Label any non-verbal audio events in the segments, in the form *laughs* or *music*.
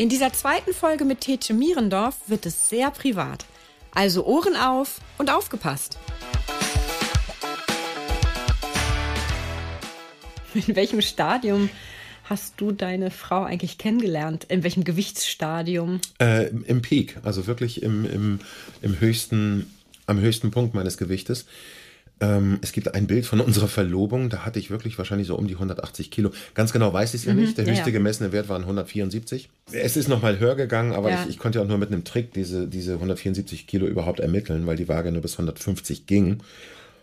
In dieser zweiten Folge mit Tetje Mierendorf wird es sehr privat. Also Ohren auf und aufgepasst. In welchem Stadium hast du deine Frau eigentlich kennengelernt? In welchem Gewichtsstadium? Äh, Im Peak, also wirklich im, im, im höchsten, am höchsten Punkt meines Gewichtes. Ähm, es gibt ein Bild von unserer Verlobung, da hatte ich wirklich wahrscheinlich so um die 180 Kilo. Ganz genau weiß ich es ja mhm, nicht. Der höchste ja, gemessene Wert waren 174. Es ist nochmal höher gegangen, aber ja. ich, ich, konnte ja auch nur mit einem Trick diese, diese 174 Kilo überhaupt ermitteln, weil die Waage nur bis 150 ging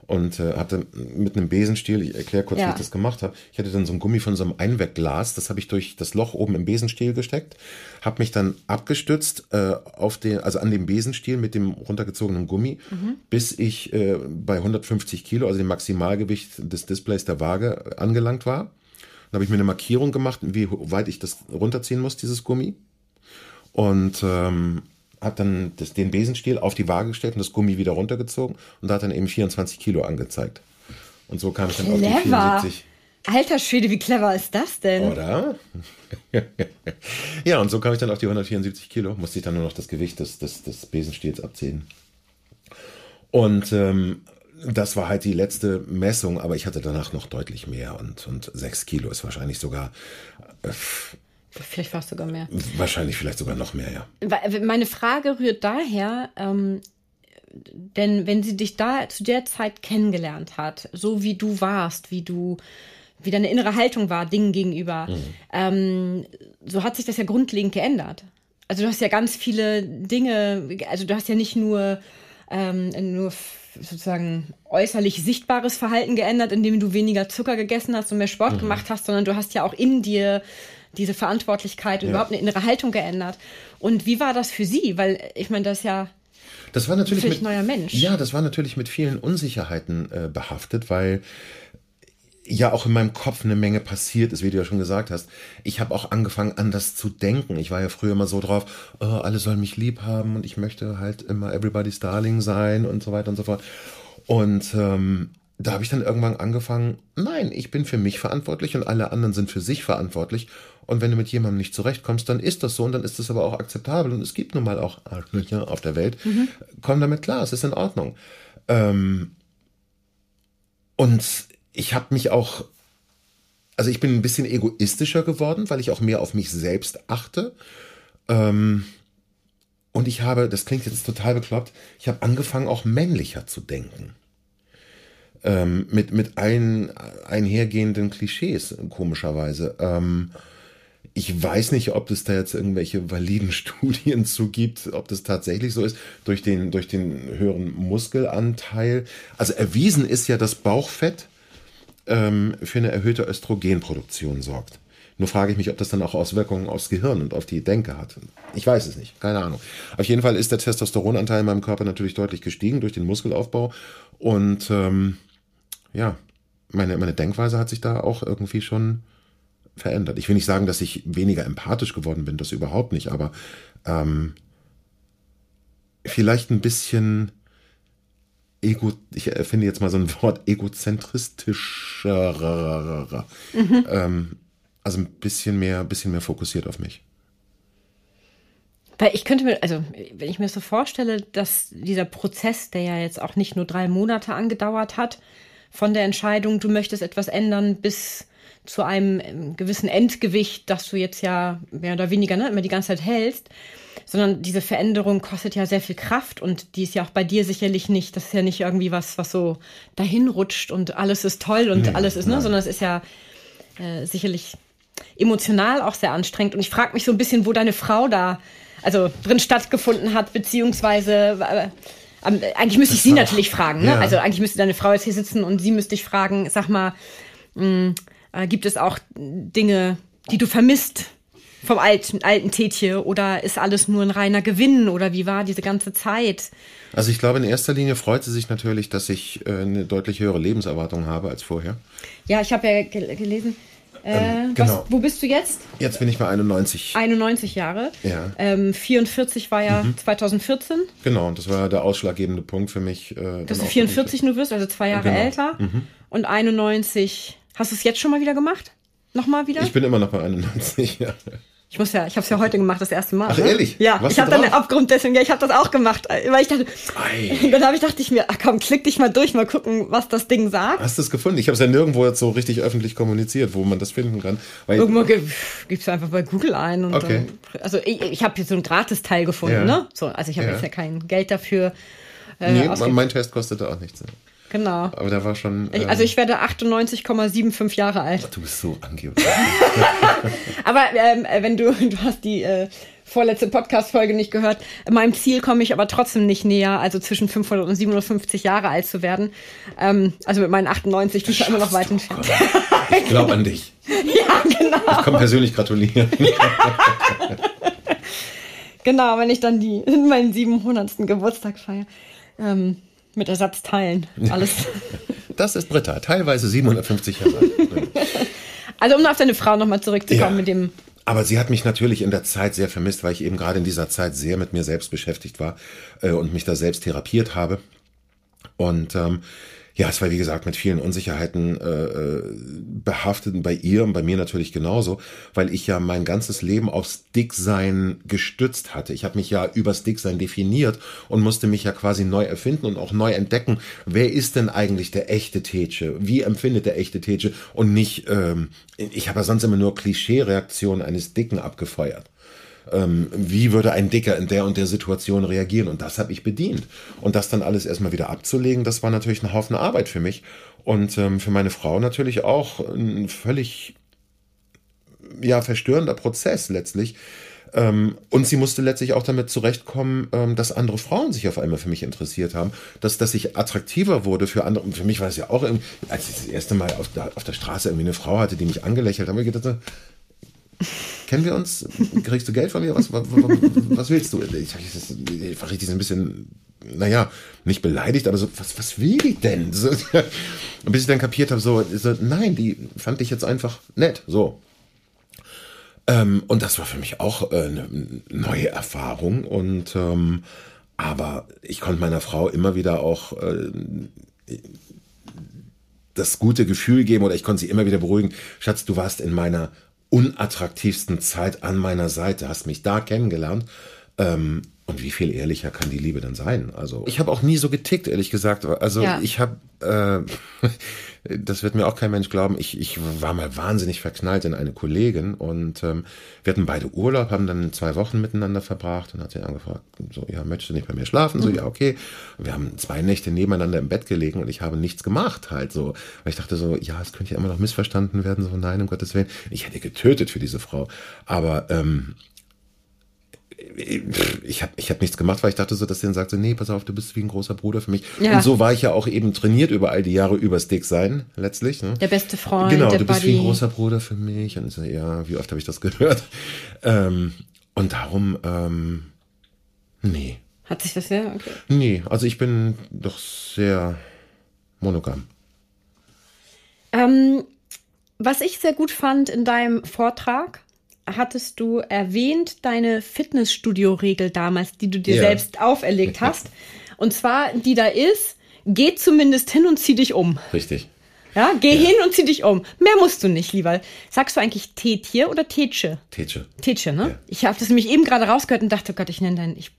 und äh, hatte mit einem Besenstiel, ich erkläre kurz, ja. wie ich das gemacht habe, ich hatte dann so ein Gummi von so einem Einwegglas, das habe ich durch das Loch oben im Besenstiel gesteckt, habe mich dann abgestützt äh, auf den, also an dem Besenstiel mit dem runtergezogenen Gummi, mhm. bis ich äh, bei 150 Kilo, also dem Maximalgewicht des Displays der Waage, angelangt war. Dann habe ich mir eine Markierung gemacht, wie weit ich das runterziehen muss, dieses Gummi. Und ähm, hat dann das, den Besenstiel auf die Waage gestellt und das Gummi wieder runtergezogen und da hat dann eben 24 Kilo angezeigt. Und so kam ich dann clever. auf die 74. Alter Schwede, wie clever ist das denn? Oder? *laughs* ja, und so kam ich dann auf die 174 Kilo, musste ich dann nur noch das Gewicht des, des, des Besenstiels abziehen. Und ähm, das war halt die letzte Messung, aber ich hatte danach noch deutlich mehr und, und 6 Kilo ist wahrscheinlich sogar äh, Vielleicht war es sogar mehr. Wahrscheinlich vielleicht sogar noch mehr, ja. Meine Frage rührt daher, ähm, denn wenn sie dich da zu der Zeit kennengelernt hat, so wie du warst, wie du, wie deine innere Haltung war, Dingen gegenüber, mhm. ähm, so hat sich das ja grundlegend geändert. Also du hast ja ganz viele Dinge, also du hast ja nicht nur, ähm, nur sozusagen äußerlich sichtbares Verhalten geändert, indem du weniger Zucker gegessen hast und mehr Sport mhm. gemacht hast, sondern du hast ja auch in dir diese Verantwortlichkeit und ja. überhaupt eine innere Haltung geändert. Und wie war das für Sie? Weil ich meine, das ist ja das war natürlich mit, neuer Mensch. Ja, das war natürlich mit vielen Unsicherheiten äh, behaftet, weil ja auch in meinem Kopf eine Menge passiert ist, wie du ja schon gesagt hast. Ich habe auch angefangen, anders zu denken. Ich war ja früher immer so drauf, oh, alle sollen mich lieb haben und ich möchte halt immer everybody's darling sein und so weiter und so fort. Und ähm, da habe ich dann irgendwann angefangen, nein, ich bin für mich verantwortlich und alle anderen sind für sich verantwortlich. Und wenn du mit jemandem nicht zurechtkommst, dann ist das so und dann ist das aber auch akzeptabel. Und es gibt nun mal auch Arschlöcher auf der Welt. Mhm. Komm damit klar, es ist in Ordnung. Ähm, und ich habe mich auch, also ich bin ein bisschen egoistischer geworden, weil ich auch mehr auf mich selbst achte. Ähm, und ich habe, das klingt jetzt total bekloppt, ich habe angefangen auch männlicher zu denken ähm, mit, mit allen einhergehenden Klischees, komischerweise. Ähm, ich weiß nicht, ob es da jetzt irgendwelche validen *laughs* Studien zu gibt, ob das tatsächlich so ist, durch den, durch den höheren Muskelanteil. Also erwiesen ist ja, dass Bauchfett ähm, für eine erhöhte Östrogenproduktion sorgt. Nur frage ich mich, ob das dann auch Auswirkungen aufs Gehirn und auf die Denke hat. Ich weiß es nicht, keine Ahnung. Auf jeden Fall ist der Testosteronanteil in meinem Körper natürlich deutlich gestiegen durch den Muskelaufbau und ähm, ja, meine, meine Denkweise hat sich da auch irgendwie schon verändert. Ich will nicht sagen, dass ich weniger empathisch geworden bin, das überhaupt nicht, aber ähm, vielleicht ein bisschen ego, ich finde jetzt mal so ein *laughs* Wort, egozentristischer, mhm. ähm, also ein bisschen mehr, bisschen mehr fokussiert auf mich. Weil ich könnte mir, also wenn ich mir so vorstelle, dass dieser Prozess, der ja jetzt auch nicht nur drei Monate angedauert hat, von der Entscheidung, du möchtest etwas ändern, bis zu einem ähm, gewissen Endgewicht, das du jetzt ja mehr oder weniger ne, immer die ganze Zeit hältst, sondern diese Veränderung kostet ja sehr viel Kraft und die ist ja auch bei dir sicherlich nicht, das ist ja nicht irgendwie was, was so dahin rutscht und alles ist toll und nee, alles ist, ne, nein. sondern es ist ja äh, sicherlich emotional auch sehr anstrengend und ich frage mich so ein bisschen, wo deine Frau da also drin stattgefunden hat, beziehungsweise äh, eigentlich müsste ich sie natürlich fragen. Ne? Ja. Also eigentlich müsste deine Frau jetzt hier sitzen und sie müsste ich fragen, sag mal, mh, hm, äh, gibt es auch Dinge, die du vermisst vom alten, alten Tätje oder ist alles nur ein reiner Gewinn oder wie war diese ganze Zeit? Also ich glaube, in erster Linie freut sie sich natürlich, dass ich äh, eine deutlich höhere Lebenserwartung habe als vorher. Ja, ich habe ja gelesen, ähm, äh, genau. Was, wo bist du jetzt? Jetzt bin ich bei 91. 91 Jahre. Ja. Ähm, 44 war ja mhm. 2014. Genau, und das war der ausschlaggebende Punkt für mich. Äh, Dass du 44 nur wirst, also zwei Jahre genau. älter. Mhm. Und 91, hast du es jetzt schon mal wieder gemacht? Nochmal wieder? Ich bin immer noch bei 91, ja. Ich muss ja, ich habe es ja heute gemacht, das erste Mal. Ach, ne? ehrlich? Ja, Was ich habe dann aufgrund dessen, ja, ich habe das auch gemacht, weil ich dachte, Ei. dann habe ich dachte ich mir, ach komm, klick dich mal durch, mal gucken, was das Ding sagt. Hast du es gefunden? Ich habe es ja nirgendwo jetzt so richtig öffentlich kommuniziert, wo man das finden kann. Weil Irgendwo gibst du einfach bei Google ein und okay. dann, also ich, ich habe jetzt so ein Gratis-Teil gefunden, ja. ne? So, also ich habe ja. jetzt ja kein Geld dafür. Äh, nee, mein Test kostete auch nichts. Genau. Aber der war schon. Ähm, also ich werde 98,75 Jahre alt. Ach, du bist so angeblich. *laughs* aber ähm, wenn du, *laughs* du hast die äh, vorletzte Podcast-Folge nicht gehört, meinem Ziel komme ich aber trotzdem nicht näher, also zwischen 500 und 750 Jahre alt zu werden. Ähm, also mit meinen 98 bin ich immer noch weit entfernt. Ich glaube an dich. *laughs* Ja, genau. Ich komme persönlich gratulieren. Ja. genau, wenn ich dann die, meinen 700. Geburtstag feiere. Ähm, mit Ersatzteilen. Alles. *laughs* Das ist Britta, teilweise 750 Jahre alt. *laughs* Also um auf deine Frau nochmal zurückzukommen ja. mit dem. Aber sie hat mich natürlich in der Zeit sehr vermisst, weil ich eben gerade in dieser Zeit sehr mit mir selbst beschäftigt war äh, und mich da selbst therapiert habe. Und ähm, ja, es war wie gesagt mit vielen Unsicherheiten äh, äh, behaftet, bei ihr und bei mir natürlich genauso, weil ich ja mein ganzes Leben aufs Dicksein gestützt hatte. Ich habe mich ja übers Dicksein definiert und musste mich ja quasi neu erfinden und auch neu entdecken. Wer ist denn eigentlich der echte Tätsche? Wie empfindet der echte Tätsche? Und nicht, ähm, ich habe ja sonst immer nur Klischee-Reaktionen eines Dicken abgefeuert ähm, wie würde ein Dicker in der und der Situation reagieren. Und das habe ich bedient. Und das dann alles erstmal wieder abzulegen, das war natürlich ein Haufen Arbeit für mich. Und ähm, für meine Frau natürlich auch ein völlig ja, verstörender Prozess letztlich. Ähm, und sie musste letztlich auch damit zurechtkommen, ähm, dass andere Frauen sich auf einmal für mich interessiert haben, dass, dass ich attraktiver wurde für andere. Und für mich war es ja auch, als ich das erste Mal auf der, auf der Straße irgendwie eine Frau hatte, die mich angelächelt hat, habe ich gedacht, kennen wir uns? Kriegst du Geld von mir? Was, was, willst du? Ich, war richtig ein bisschen, naja, nicht beleidigt, aber so, was, was will die denn? So, *laughs* bis ich dann kapiert habe, so, so, nein, die fand ich jetzt einfach nett, so. Ähm, und das war für mich auch äh, eine neue Erfahrung und ähm, aber ich konnte meiner Frau immer wieder auch äh, das gute Gefühl geben oder ich konnte sie immer wieder beruhigen. Schatz, du warst in meiner unattraktivsten Zeit an meiner Seite, hast mich da kennengelernt. Ähm, und wie viel ehrlicher kann die Liebe dann sein? Also ich habe auch nie so getickt, ehrlich gesagt. Also ja. ich habe, äh, *laughs* das wird mir auch kein Mensch glauben. Ich, ich war mal wahnsinnig verknallt in eine Kollegin und ähm, wir hatten beide Urlaub, haben dann zwei Wochen miteinander verbracht und hat sie angefragt, so ja, möchtest du nicht bei mir schlafen? So mhm. ja, okay. Und wir haben zwei Nächte nebeneinander im Bett gelegen und ich habe nichts gemacht, halt so, weil ich dachte so, ja, es könnte ja immer noch missverstanden werden. So nein, um Gottes Willen, ich hätte getötet für diese Frau. Aber ähm, ich habe ich hab nichts gemacht, weil ich dachte so, dass sie dann sagte, nee, pass auf, du bist wie ein großer Bruder für mich. Ja. Und so war ich ja auch eben trainiert über all die Jahre übers Dick sein, letztlich. Ne? Der beste Freund. Genau, du bist Buddy. wie ein großer Bruder für mich. Und so, ja, wie oft habe ich das gehört? Ähm, und darum, ähm, nee. Hat sich das ja? Okay. Nee, also ich bin doch sehr monogam. Ähm, was ich sehr gut fand in deinem Vortrag, hattest du erwähnt deine Fitnessstudio-Regel damals, die du dir ja. selbst auferlegt hast. Und zwar, die da ist, geh zumindest hin und zieh dich um. Richtig. Ja, geh ja. hin und zieh dich um. Mehr musst du nicht, lieber. Sagst du eigentlich Tetje oder Tetsche? Tetsche. Tetsche, ne? Ja. Ich habe das nämlich eben gerade rausgehört und dachte, oh Gott, ich nenne deinen. Ich,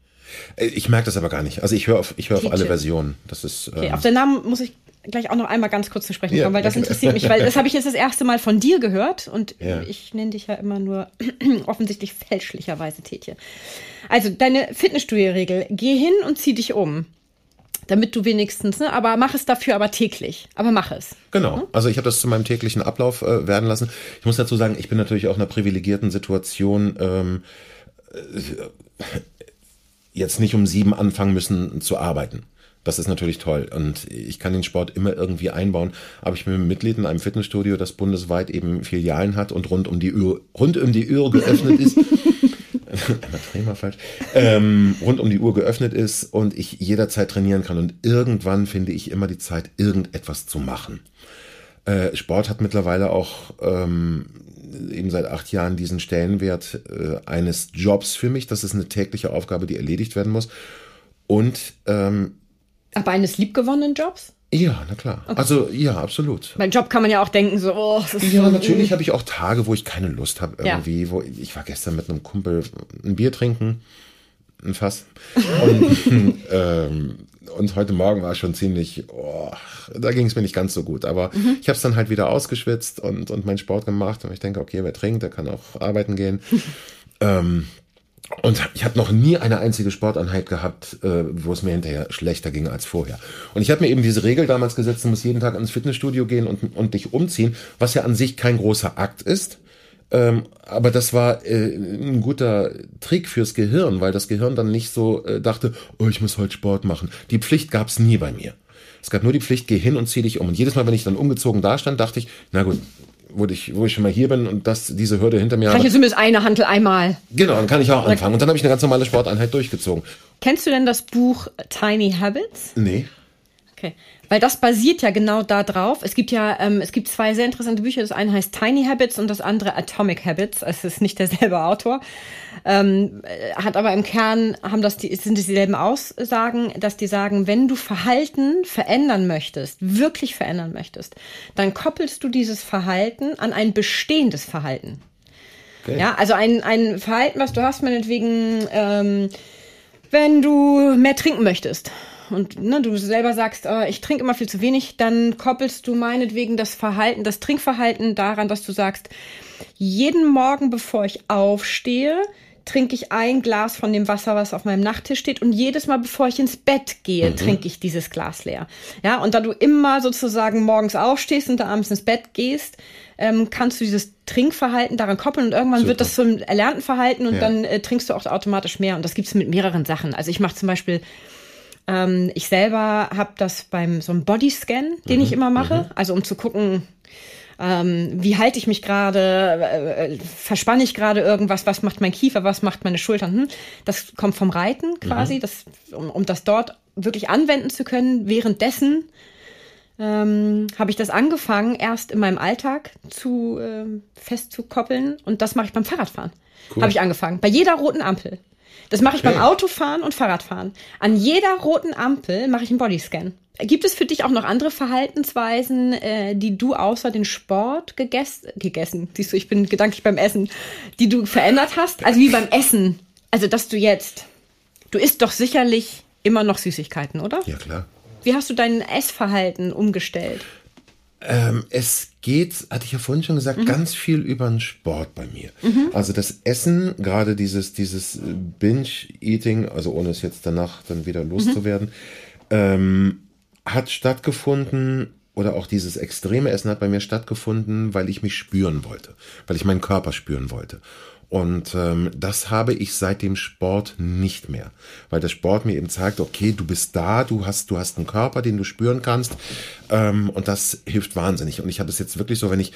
äh, ich merke das aber gar nicht. Also ich höre auf, ich höre auf alle Versionen. Das ist. Okay, ähm, auf den Namen muss ich gleich auch noch einmal ganz kurz zu sprechen ja, kommen, weil das interessiert mich, weil das habe ich jetzt das erste Mal von dir gehört und ja. ich nenne dich ja immer nur *clears throat* offensichtlich fälschlicherweise Tetje. Also deine Fitnessstudio-Regel, geh hin und zieh dich um. Damit du wenigstens, ne, aber mach es dafür aber täglich. Aber mach es. Genau. Mhm. Also ich habe das zu meinem täglichen Ablauf äh, werden lassen. Ich muss dazu sagen, ich bin natürlich auch in einer privilegierten Situation. Ähm, äh, jetzt nicht um sieben anfangen müssen zu arbeiten. Das ist natürlich toll. Und ich kann den Sport immer irgendwie einbauen. Aber ich bin Mitglied in einem Fitnessstudio, das bundesweit eben Filialen hat und rund um die Uhr, rund um die Uhr geöffnet ist. *laughs* Einmal falsch. Ähm, rund um die Uhr geöffnet ist und ich jederzeit trainieren kann. Und irgendwann finde ich immer die Zeit, irgendetwas zu machen. Äh, Sport hat mittlerweile auch ähm, eben seit acht Jahren diesen Stellenwert äh, eines Jobs für mich. Das ist eine tägliche Aufgabe, die erledigt werden muss. Und ähm, aber eines liebgewonnenen Jobs? Ja, na klar. Okay. Also ja, absolut. Beim Job kann man ja auch denken, so, oh, das ist Ja, so natürlich habe ich auch Tage, wo ich keine Lust habe irgendwie. Ja. Wo ich war gestern mit einem Kumpel ein Bier trinken, ein Fass. Und, *laughs* ähm, und heute Morgen war schon ziemlich, oh, da ging es mir nicht ganz so gut. Aber mhm. ich habe es dann halt wieder ausgeschwitzt und, und meinen Sport gemacht. Und ich denke, okay, wer trinkt, der kann auch arbeiten gehen. *laughs* ähm, und ich habe noch nie eine einzige Sporteinheit gehabt, äh, wo es mir hinterher schlechter ging als vorher. Und ich habe mir eben diese Regel damals gesetzt, du musst jeden Tag ins Fitnessstudio gehen und, und dich umziehen, was ja an sich kein großer Akt ist. Ähm, aber das war äh, ein guter Trick fürs Gehirn, weil das Gehirn dann nicht so äh, dachte, oh, ich muss heute Sport machen. Die Pflicht gab es nie bei mir. Es gab nur die Pflicht, geh hin und zieh dich um. Und jedes Mal, wenn ich dann umgezogen da stand, dachte ich, na gut, wo ich, wo ich schon mal hier bin und das, diese Hürde hinter mir habe. Kann ich zumindest eine Handel einmal. Genau, dann kann ich auch anfangen. Und dann habe ich eine ganz normale Sporteinheit durchgezogen. Kennst du denn das Buch Tiny Habits? Nee. Okay. Weil das basiert ja genau da drauf. Es gibt ja, ähm, es gibt zwei sehr interessante Bücher. Das eine heißt Tiny Habits und das andere Atomic Habits. Es ist nicht derselbe *laughs* Autor. Ähm, hat aber im Kern haben das die, sind es dieselben Aussagen, dass die sagen, wenn du Verhalten verändern möchtest, wirklich verändern möchtest, dann koppelst du dieses Verhalten an ein bestehendes Verhalten. Okay. Ja, also ein, ein Verhalten, was du hast, meinetwegen, ähm, wenn du mehr trinken möchtest und ne, du selber sagst, oh, ich trinke immer viel zu wenig, dann koppelst du meinetwegen das Verhalten, das Trinkverhalten daran, dass du sagst, jeden Morgen, bevor ich aufstehe, trinke ich ein Glas von dem Wasser, was auf meinem Nachttisch steht. Und jedes Mal, bevor ich ins Bett gehe, mhm. trinke ich dieses Glas leer. Ja, und da du immer sozusagen morgens aufstehst und da abends ins Bett gehst, ähm, kannst du dieses Trinkverhalten daran koppeln und irgendwann Super. wird das zum erlernten Verhalten und ja. dann äh, trinkst du auch automatisch mehr. Und das gibt's mit mehreren Sachen. Also ich mache zum Beispiel ähm, ich selber habe das beim so einem Bodyscan, den mhm. ich immer mache, mhm. also um zu gucken, ähm, wie halte ich mich gerade, äh, verspanne ich gerade irgendwas, was macht mein Kiefer, was macht meine Schultern. Hm? Das kommt vom Reiten quasi, mhm. das, um, um das dort wirklich anwenden zu können. Währenddessen ähm, habe ich das angefangen, erst in meinem Alltag zu äh, festzukoppeln und das mache ich beim Fahrradfahren. Cool. Habe ich angefangen. Bei jeder roten Ampel. Das mache ich okay. beim Autofahren und Fahrradfahren. An jeder roten Ampel mache ich einen Bodyscan. Gibt es für dich auch noch andere Verhaltensweisen, äh, die du außer den Sport gegessen, gegessen, siehst du, ich bin gedanklich beim Essen, die du verändert hast? Also wie beim Essen. Also, dass du jetzt, du isst doch sicherlich immer noch Süßigkeiten, oder? Ja, klar. Wie hast du dein Essverhalten umgestellt? Ähm, es geht, hatte ich ja vorhin schon gesagt, mhm. ganz viel über den Sport bei mir. Mhm. Also das Essen, gerade dieses, dieses Binge-Eating, also ohne es jetzt danach dann wieder loszuwerden, mhm. ähm, hat stattgefunden oder auch dieses extreme Essen hat bei mir stattgefunden, weil ich mich spüren wollte, weil ich meinen Körper spüren wollte. Und ähm, das habe ich seit dem Sport nicht mehr, weil der Sport mir eben zeigt, okay, du bist da, du hast, du hast einen Körper, den du spüren kannst, ähm, und das hilft wahnsinnig. Und ich habe es jetzt wirklich so, wenn ich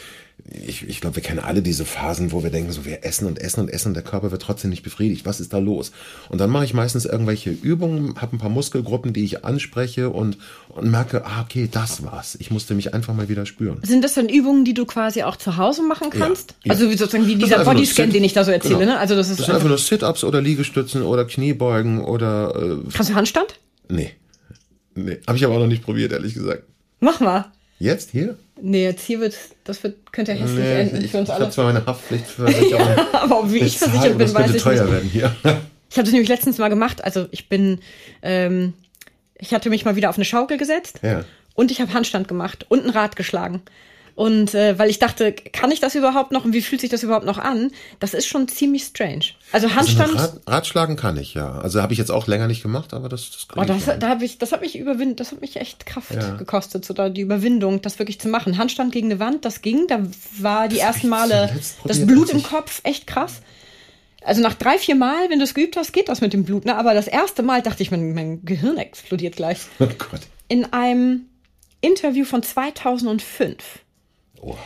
ich, ich glaube, wir kennen alle diese Phasen, wo wir denken, so wir essen und essen und essen und der Körper wird trotzdem nicht befriedigt. Was ist da los? Und dann mache ich meistens irgendwelche Übungen, habe ein paar Muskelgruppen, die ich anspreche und, und merke, ah, okay, das war's. Ich musste mich einfach mal wieder spüren. Sind das dann Übungen, die du quasi auch zu Hause machen kannst? Ja, ja. Also sozusagen wie dieser Bodyscan, den ich da so erzähle, genau. ne? Also das ist das sind einfach nur Sit-Ups oder Liegestützen oder Kniebeugen oder. Äh, Kannst du Handstand? Nee. Nee. Habe ich aber auch noch nicht probiert, ehrlich gesagt. Mach mal. Jetzt hier? Nee, jetzt hier wird, das wird, könnte hässlich nee, enden ich, für uns alle. Ich habe zwar meine Haftpflichtversicherung. *laughs* ja, aber wie ich versichert bin, weiß ich teuer nicht. werden hier. *laughs* ich habe das nämlich letztens mal gemacht. Also ich bin, ähm, ich hatte mich mal wieder auf eine Schaukel gesetzt. Ja. Und ich habe Handstand gemacht und ein Rad geschlagen. Und äh, weil ich dachte, kann ich das überhaupt noch und wie fühlt sich das überhaupt noch an? Das ist schon ziemlich strange. Also Handstand. Also Rad, Radschlagen kann ich ja. Also habe ich jetzt auch länger nicht gemacht, aber das, das kann oh, das, da habe ich, das hat mich überwind, das hat mich echt Kraft ja. gekostet, so da die Überwindung, das wirklich zu machen. Handstand gegen eine Wand, das ging. Da war die das ersten Male das Blut im Kopf echt krass. Also nach drei, vier Mal, wenn du es geübt hast, geht das mit dem Blut. Ne? Aber das erste Mal dachte ich, mein, mein Gehirn explodiert gleich. *laughs* Oh Gott. In einem Interview von 2005. Oh.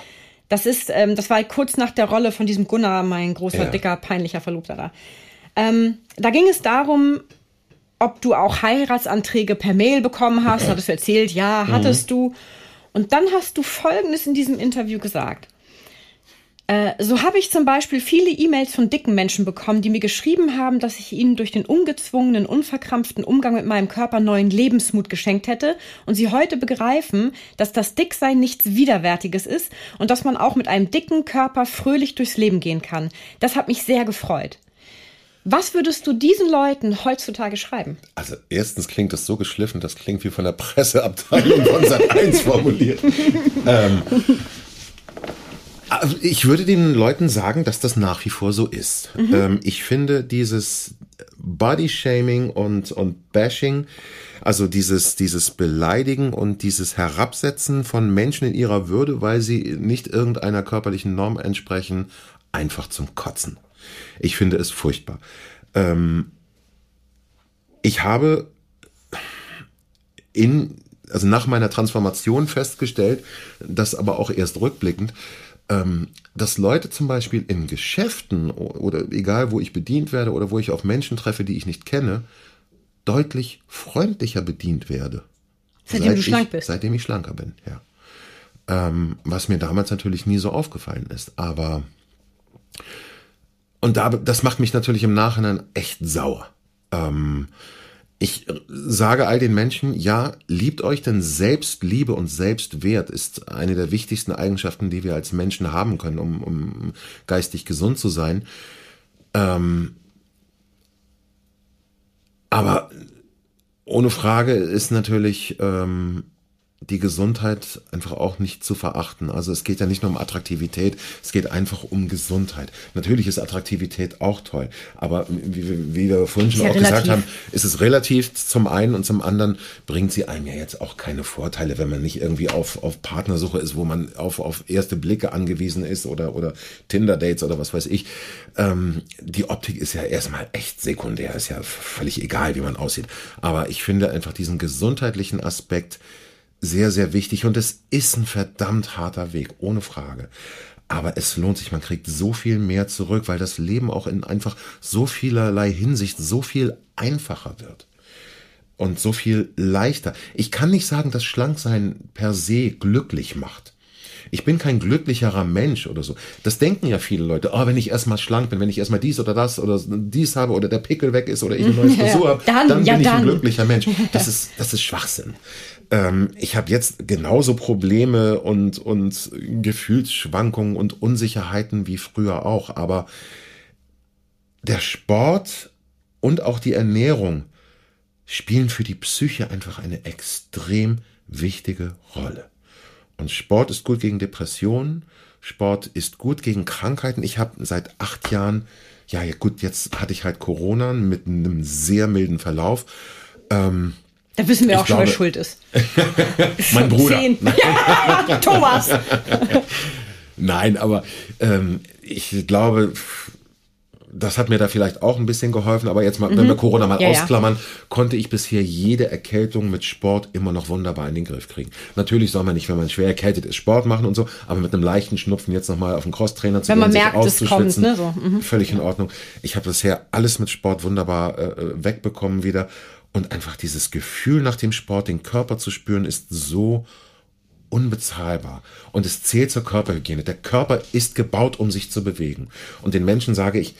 Das ist, ähm, das war kurz nach der Rolle von diesem Gunnar, mein großer, ja. dicker, peinlicher Verlobter da. Ähm, da ging es darum, ob du auch Heiratsanträge per Mail bekommen hast. Hattest du erzählt, ja, hattest mhm. du. Und dann hast du Folgendes in diesem Interview gesagt. Äh, so habe ich zum Beispiel viele E-Mails von dicken Menschen bekommen, die mir geschrieben haben, dass ich ihnen durch den ungezwungenen, unverkrampften Umgang mit meinem Körper neuen Lebensmut geschenkt hätte und sie heute begreifen, dass das Dicksein nichts Widerwärtiges ist und dass man auch mit einem dicken Körper fröhlich durchs Leben gehen kann. Das hat mich sehr gefreut. Was würdest du diesen Leuten heutzutage schreiben? Also erstens klingt das so geschliffen, das klingt wie von der Presseabteilung von Sat 1 formuliert. *laughs* ähm, ich würde den Leuten sagen, dass das nach wie vor so ist. Mhm. Ähm, ich finde dieses Body-Shaming und, und Bashing, also dieses, dieses Beleidigen und dieses Herabsetzen von Menschen in ihrer Würde, weil sie nicht irgendeiner körperlichen Norm entsprechen, einfach zum Kotzen. Ich finde es furchtbar. Ähm, ich habe in, also nach meiner Transformation festgestellt, das aber auch erst rückblickend, ähm, dass Leute zum Beispiel in Geschäften oder egal wo ich bedient werde oder wo ich auf Menschen treffe, die ich nicht kenne, deutlich freundlicher bedient werde. Seitdem seit du schlank bist. Seitdem ich schlanker bin, ja. Ähm, was mir damals natürlich nie so aufgefallen ist. Aber und da, das macht mich natürlich im Nachhinein echt sauer. Ähm, ich sage all den Menschen, ja, liebt euch, denn Selbstliebe und Selbstwert ist eine der wichtigsten Eigenschaften, die wir als Menschen haben können, um, um geistig gesund zu sein. Ähm, aber ohne Frage ist natürlich ähm, die Gesundheit einfach auch nicht zu verachten. Also es geht ja nicht nur um Attraktivität, es geht einfach um Gesundheit. Natürlich ist Attraktivität auch toll, aber wie, wie wir vorhin schon ja auch relativ. gesagt haben, ist es relativ zum einen und zum anderen bringt sie einem ja jetzt auch keine Vorteile, wenn man nicht irgendwie auf, auf Partnersuche ist, wo man auf, auf erste Blicke angewiesen ist oder, oder Tinder-Dates oder was weiß ich. Ähm, die Optik ist ja erstmal echt sekundär, ist ja völlig egal, wie man aussieht. Aber ich finde einfach diesen gesundheitlichen Aspekt, sehr, sehr wichtig und es ist ein verdammt harter Weg, ohne Frage. Aber es lohnt sich, man kriegt so viel mehr zurück, weil das Leben auch in einfach so vielerlei Hinsicht so viel einfacher wird. Und so viel leichter. Ich kann nicht sagen, dass Schlanksein per se glücklich macht. Ich bin kein glücklicherer Mensch oder so. Das denken ja viele Leute. Oh, wenn ich erstmal schlank bin, wenn ich erstmal dies oder das oder dies habe oder der Pickel weg ist oder ich eine neue *laughs* Frisur habe, dann, dann, bin ja, ich dann. ein glücklicher Mensch. *laughs* Das ist, das ist Schwachsinn. Ähm, ich habe jetzt genauso Probleme und, und Gefühlsschwankungen und Unsicherheiten wie früher auch. Aber der Sport und auch die Ernährung spielen für die Psyche einfach eine extrem wichtige Rolle. Und Sport ist gut gegen Depressionen, Sport ist gut gegen Krankheiten. Ich habe seit acht Jahren, ja, gut, jetzt hatte ich halt Corona mit einem sehr milden Verlauf. Ähm, da wissen wir auch glaube, schon, wer schuld ist. *laughs* mein Bruder. Ja, *laughs* Thomas. *laughs* Nein, aber ähm, ich glaube, das hat mir da vielleicht auch ein bisschen geholfen, aber jetzt mal, mhm. wenn wir Corona mal ja, ausklammern, ja. konnte ich bisher jede Erkältung mit Sport immer noch wunderbar in den Griff kriegen. Natürlich soll man nicht, wenn man schwer erkältet ist, Sport machen und so, aber mit einem leichten Schnupfen jetzt nochmal auf den Crosstrainer zu wenn gehen, man merkt, es kommt, ne? so. mhm. völlig in Ordnung. Ich habe bisher alles mit Sport wunderbar äh, äh wegbekommen wieder und einfach dieses Gefühl nach dem Sport, den Körper zu spüren, ist so unbezahlbar. Und es zählt zur Körperhygiene. Der Körper ist gebaut, um sich zu bewegen. Und den Menschen sage ich,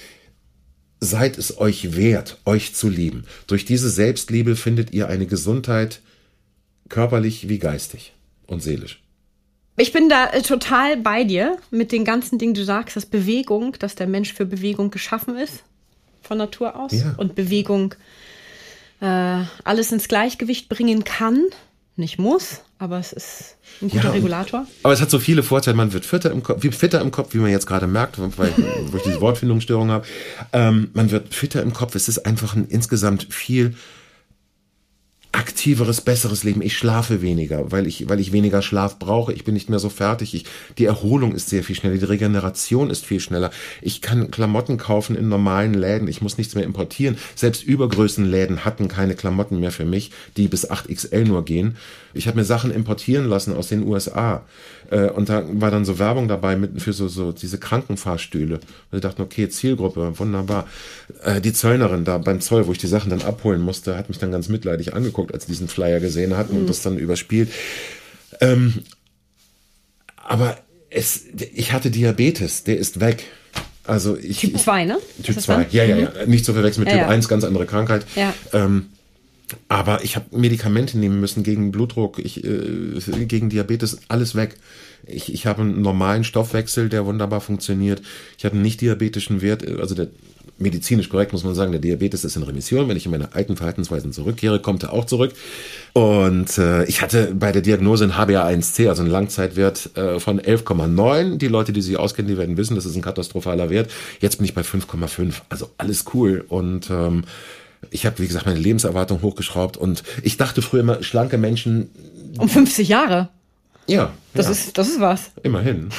seid es euch wert, euch zu lieben. Durch diese Selbstliebe findet ihr eine Gesundheit, körperlich wie geistig und seelisch. Ich bin da äh, total bei dir mit den ganzen Dingen, du sagst, dass Bewegung, dass der Mensch für Bewegung geschaffen ist, von Natur aus. Ja. Und Bewegung äh, alles ins Gleichgewicht bringen kann. Nicht muss, aber es ist ein guter ja, Regulator. Aber es hat so viele Vorteile. Man wird fitter im Kopf, wie fitter im Kopf, wie man jetzt gerade merkt, weil, wo ich diese Wortfindungsstörung habe. Ähm, man wird fitter im Kopf. Es ist einfach ein insgesamt viel aktiveres, besseres Leben. Ich schlafe weniger, weil ich, weil ich weniger Schlaf brauche. Ich bin nicht mehr so fertig. Ich, die Erholung ist sehr viel schneller. Die Regeneration ist viel schneller. Ich kann Klamotten kaufen in normalen Läden. Ich muss nichts mehr importieren. Selbst Übergrößenläden hatten keine Klamotten mehr für mich, die bis 8XL nur gehen. Ich habe mir Sachen importieren lassen aus den USA. Äh, und da war dann so Werbung dabei mit, für so, so diese Krankenfahrstühle. Und ich dachte, okay, Zielgruppe, wunderbar. Äh, die Zöllnerin da beim Zoll, wo ich die Sachen dann abholen musste, hat mich dann ganz mitleidig angeguckt, als sie diesen Flyer gesehen hatten mhm. und das dann überspielt. Ähm, aber es, ich hatte Diabetes, der ist weg. Also ich, typ 2, ne? Typ 2, ja, ja, ja. Mhm. Nicht zu verwechseln mit ja, Typ ja. 1, ganz andere Krankheit. Ja. Ähm, aber ich habe Medikamente nehmen müssen gegen Blutdruck, ich, äh, gegen Diabetes, alles weg. Ich, ich habe einen normalen Stoffwechsel, der wunderbar funktioniert. Ich habe einen nicht diabetischen Wert, also der medizinisch korrekt muss man sagen, der Diabetes ist in Remission. Wenn ich in meine alten Verhaltensweisen zurückkehre, kommt er auch zurück. Und äh, ich hatte bei der Diagnose ein HbA1c, also einen Langzeitwert äh, von 11,9. Die Leute, die sich auskennen, die werden wissen, das ist ein katastrophaler Wert. Jetzt bin ich bei 5,5. Also alles cool. Und ähm, ich habe, wie gesagt, meine Lebenserwartung hochgeschraubt und ich dachte früher immer, schlanke Menschen. Um 50 Jahre. Ja. Das ja. ist, das ist was. Immerhin.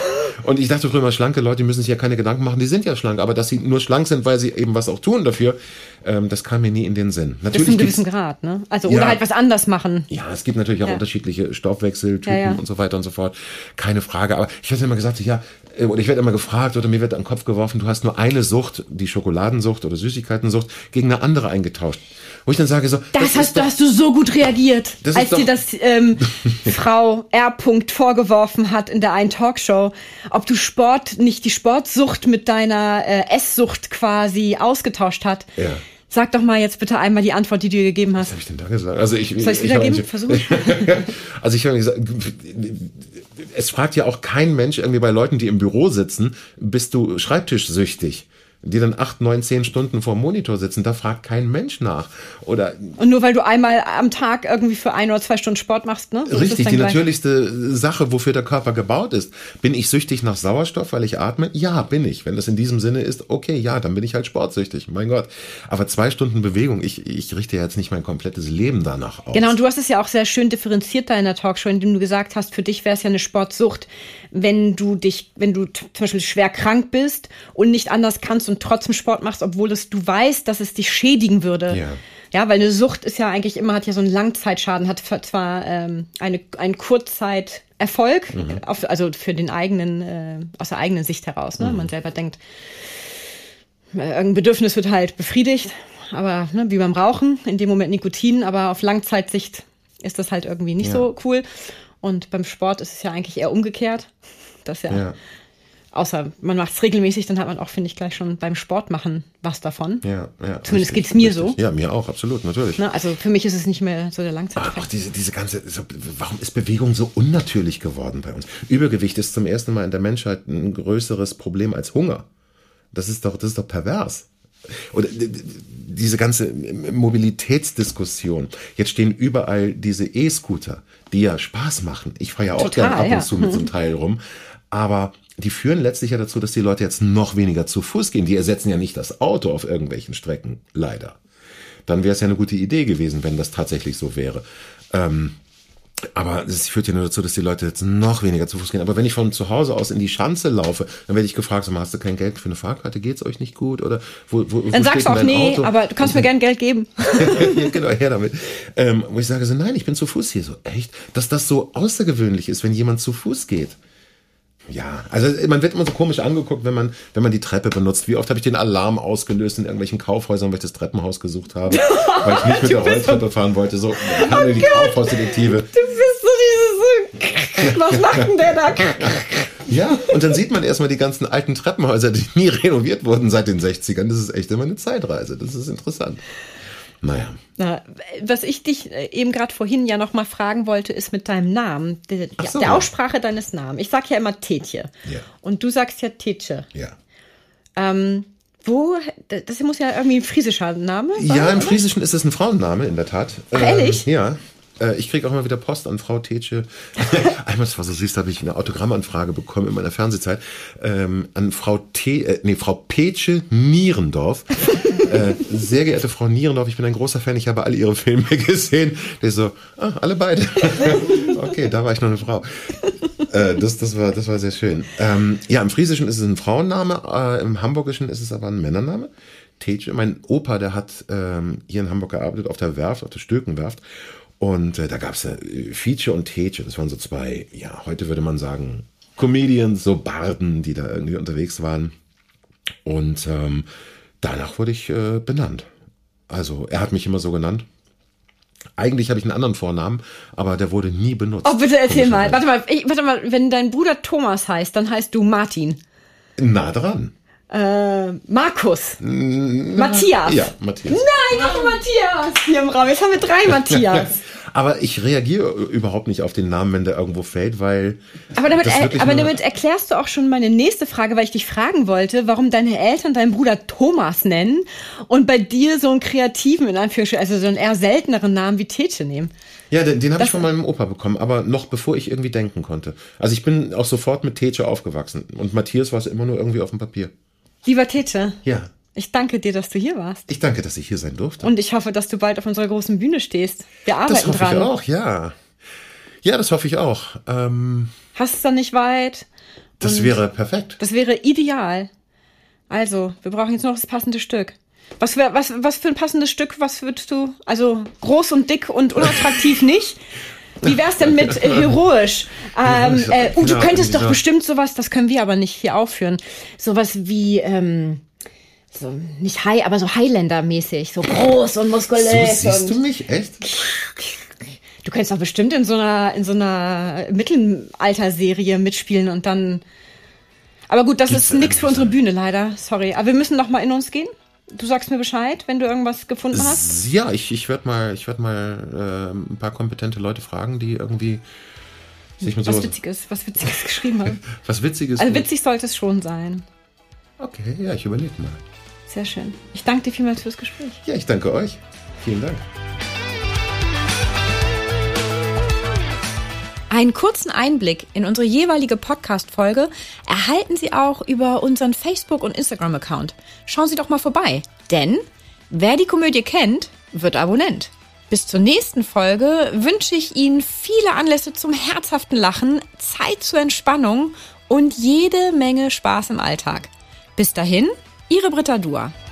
Und ich dachte früher immer, schlanke Leute müssen sich ja keine Gedanken machen, die sind ja schlank, aber dass sie nur schlank sind, weil sie eben was auch tun dafür, ähm, das kam mir nie in den Sinn. Natürlich Bis zu einem gewissen Grad, ne? Also, oder ja, halt was anders machen. Ja, es gibt natürlich auch ja. unterschiedliche Stoffwechseltypen ja, und so weiter und so fort. Keine Frage. Aber ich hatte immer gesagt, ja, äh, oder ich werde immer gefragt oder mir wird an den Kopf geworfen, du hast nur eine Sucht, die Schokoladensucht oder Süßigkeitensucht, gegen eine andere eingetauscht. Wo ich dann sage so, das, das hast, doch, hast du so gut reagiert, als dir das ähm, *laughs* Frau R. vorgeworfen hat in der einen Talkshow, ob du Sport, nicht die Sportsucht mit deiner äh, Esssucht quasi ausgetauscht hat. Ja. Sag doch mal jetzt bitte einmal die Antwort, die du dir gegeben hast. Was habe ich denn da gesagt? Also ich, Soll ich es wiedergeben? Versuch. *laughs* also ich habe gesagt, es fragt ja auch kein Mensch irgendwie bei Leuten, die im Büro sitzen, bist du schreibtischsüchtig? Die dann acht, neun, zehn Stunden vor dem Monitor sitzen, da fragt kein Mensch nach. Oder und nur weil du einmal am Tag irgendwie für ein oder zwei Stunden Sport machst, ne? So richtig, die gleich. natürlichste Sache, wofür der Körper gebaut ist. Bin ich süchtig nach Sauerstoff, weil ich atme? Ja, bin ich. Wenn das in diesem Sinne ist, okay, ja, dann bin ich halt sportsüchtig. Mein Gott. Aber zwei Stunden Bewegung, ich, ich richte jetzt nicht mein komplettes Leben danach aus. Genau, und du hast es ja auch sehr schön differenziert da in der Talkshow, indem du gesagt hast, für dich wäre es ja eine Sportsucht, wenn du dich, wenn du zum Beispiel schwer krank bist und nicht anders kannst und trotzdem Sport machst, obwohl es du weißt, dass es dich schädigen würde. Ja. Ja, weil eine Sucht ist ja eigentlich immer, hat ja so einen Langzeitschaden, hat zwar ähm, eine, einen Kurzzeiterfolg, mhm. auf, also für den eigenen, äh, aus der eigenen Sicht heraus. Ne? Mhm. Man selber denkt, äh, irgendein Bedürfnis wird halt befriedigt, aber ne, wie beim Rauchen, in dem Moment Nikotin, aber auf Langzeitsicht ist das halt irgendwie nicht ja. so cool. Und beim Sport ist es ja eigentlich eher umgekehrt. Das ja, ja. Außer man macht es regelmäßig, dann hat man auch, finde ich, gleich schon beim Sport machen was davon. Ja, ja. Zumindest geht es mir richtig. so. Ja, mir auch, absolut, natürlich. Ne, also für mich ist es nicht mehr so der Langzeiteffekt. Ach, diese, diese ganze, so, warum ist Bewegung so unnatürlich geworden bei uns? Übergewicht ist zum ersten Mal in der Menschheit ein größeres Problem als Hunger. Das ist doch, das ist doch pervers. Oder diese ganze Mobilitätsdiskussion. Jetzt stehen überall diese E-Scooter, die ja Spaß machen. Ich fahre ja auch Total, gern ab und zu mit so einem *laughs* Teil rum. Aber die führen letztlich ja dazu, dass die Leute jetzt noch weniger zu Fuß gehen. Die ersetzen ja nicht das Auto auf irgendwelchen Strecken, leider. Dann wäre es ja eine gute Idee gewesen, wenn das tatsächlich so wäre. Ähm, aber es führt ja nur dazu, dass die Leute jetzt noch weniger zu Fuß gehen. Aber wenn ich von zu Hause aus in die Schanze laufe, dann werde ich gefragt, so, hast du kein Geld für eine Fahrkarte? Geht's euch nicht gut? Oder wo, wo, dann wo sagst du auch, nee, Auto? aber du kannst mir gern Geld geben. *laughs* genau, her damit. Ähm, wo ich sage so, nein, ich bin zu Fuß hier. So, echt? Dass das so außergewöhnlich ist, wenn jemand zu Fuß geht. Ja, also man wird immer so komisch angeguckt, wenn man, wenn man die Treppe benutzt. Wie oft habe ich den Alarm ausgelöst in irgendwelchen Kaufhäusern, weil ich das Treppenhaus gesucht habe, *laughs* weil ich nicht mit der Rolltreppe fahren wollte. So, oh die Kaufhausdetektive. Du bist so dieses, was macht denn der da? Ja, und dann sieht man erstmal die ganzen alten Treppenhäuser, die nie renoviert wurden seit den 60ern. Das ist echt immer eine Zeitreise. Das ist interessant. Naja. Na, was ich dich äh, eben gerade vorhin ja noch mal fragen wollte, ist mit deinem Namen, der, so. der Aussprache deines Namens. Ich sag ja immer Tetje. Ja. Und du sagst ja Tetje. Ja. Ähm, wo, das muss ja irgendwie ein friesischer Name sein. Ja, im Friesischen ist es ein Frauenname, in der Tat. Ach, ehrlich? Äh, ja. Äh, ich kriege auch immer wieder Post an Frau Tetsche. *laughs* Einmal, das war so süß, da habe ich eine Autogrammanfrage bekommen in meiner Fernsehzeit. Ähm, an Frau T, äh, nee, Frau Petsche Nierendorf. Äh, sehr geehrte Frau Nierendorf, ich bin ein großer Fan, ich habe alle Ihre Filme *laughs* gesehen. Der so, ah, alle beide. *laughs* okay, da war ich noch eine Frau. Äh, das, das, war, das war sehr schön. Ähm, ja, im Friesischen ist es ein Frauenname, äh, im Hamburgischen ist es aber ein Männername. Teche. Mein Opa, der hat ähm, hier in Hamburg gearbeitet, auf der Werft, auf der Stökenwerft. Und äh, da gab es äh, Feature und Teche. Das waren so zwei, ja, heute würde man sagen, Comedians, so Barden, die da irgendwie unterwegs waren. Und ähm, danach wurde ich äh, benannt. Also er hat mich immer so genannt. Eigentlich habe ich einen anderen Vornamen, aber der wurde nie benutzt. Oh, bitte erzähl mal. Warte mal, ich, warte mal, wenn dein Bruder Thomas heißt, dann heißt du Martin. Nah dran. Äh, Markus. Na, Matthias. Ja, Matthias. Nein, noch Matthias hier im Raum. Jetzt haben wir drei *laughs* Matthias. Aber ich reagiere überhaupt nicht auf den Namen, wenn der irgendwo fällt, weil. Aber damit, er, aber damit erklärst du auch schon meine nächste Frage, weil ich dich fragen wollte, warum deine Eltern deinen Bruder Thomas nennen und bei dir so einen kreativen, in Anführungsstrichen, also so einen eher selteneren Namen wie Tete nehmen. Ja, den, den habe ich von meinem Opa bekommen, aber noch bevor ich irgendwie denken konnte. Also ich bin auch sofort mit Tete aufgewachsen und Matthias war es immer nur irgendwie auf dem Papier. Lieber Tete. Ja. Ich danke dir, dass du hier warst. Ich danke, dass ich hier sein durfte. Und ich hoffe, dass du bald auf unserer großen Bühne stehst. Wir arbeiten dran. Das hoffe dran. ich auch, ja. Ja, das hoffe ich auch. Ähm, Hast es dann nicht weit? Das wäre perfekt. Das wäre ideal. Also, wir brauchen jetzt noch das passende Stück. Was für, was, was für ein passendes Stück, was würdest du? Also groß und dick und unattraktiv *laughs* nicht. Wie wär's denn mit äh, heroisch? *laughs* Ähm, äh, oh, du könntest doch bestimmt sowas, das können wir aber nicht hier aufführen. Sowas wie, ähm, so, nicht High, aber so Highlander-mäßig, so groß und muskulös. So siehst du mich, echt? Du könntest doch bestimmt in so einer, in so einer Mittelalter-Serie mitspielen und dann. Aber gut, das Gibt's ist nichts für unsere Bühne leider. Sorry. Aber wir müssen noch mal in uns gehen. Du sagst mir Bescheid, wenn du irgendwas gefunden hast? Ja, ich, ich werde mal, ich werd mal äh, ein paar kompetente Leute fragen, die irgendwie sich mit. Was Witziges, was Witziges geschrieben haben. *laughs* was Witziges? Also witzig sollte es schon sein. Okay, ja, ich überlege mal. Sehr schön. Ich danke dir vielmals fürs Gespräch. Ja, ich danke euch. Vielen Dank. Einen kurzen Einblick in unsere jeweilige Podcast-Folge erhalten Sie auch über unseren Facebook- und Instagram-Account. Schauen Sie doch mal vorbei. Denn wer die Komödie kennt, wird Abonnent. Bis zur nächsten Folge wünsche ich Ihnen viele Anlässe zum herzhaften Lachen, Zeit zur Entspannung und jede Menge Spaß im Alltag. Bis dahin, Ihre Britta Dua.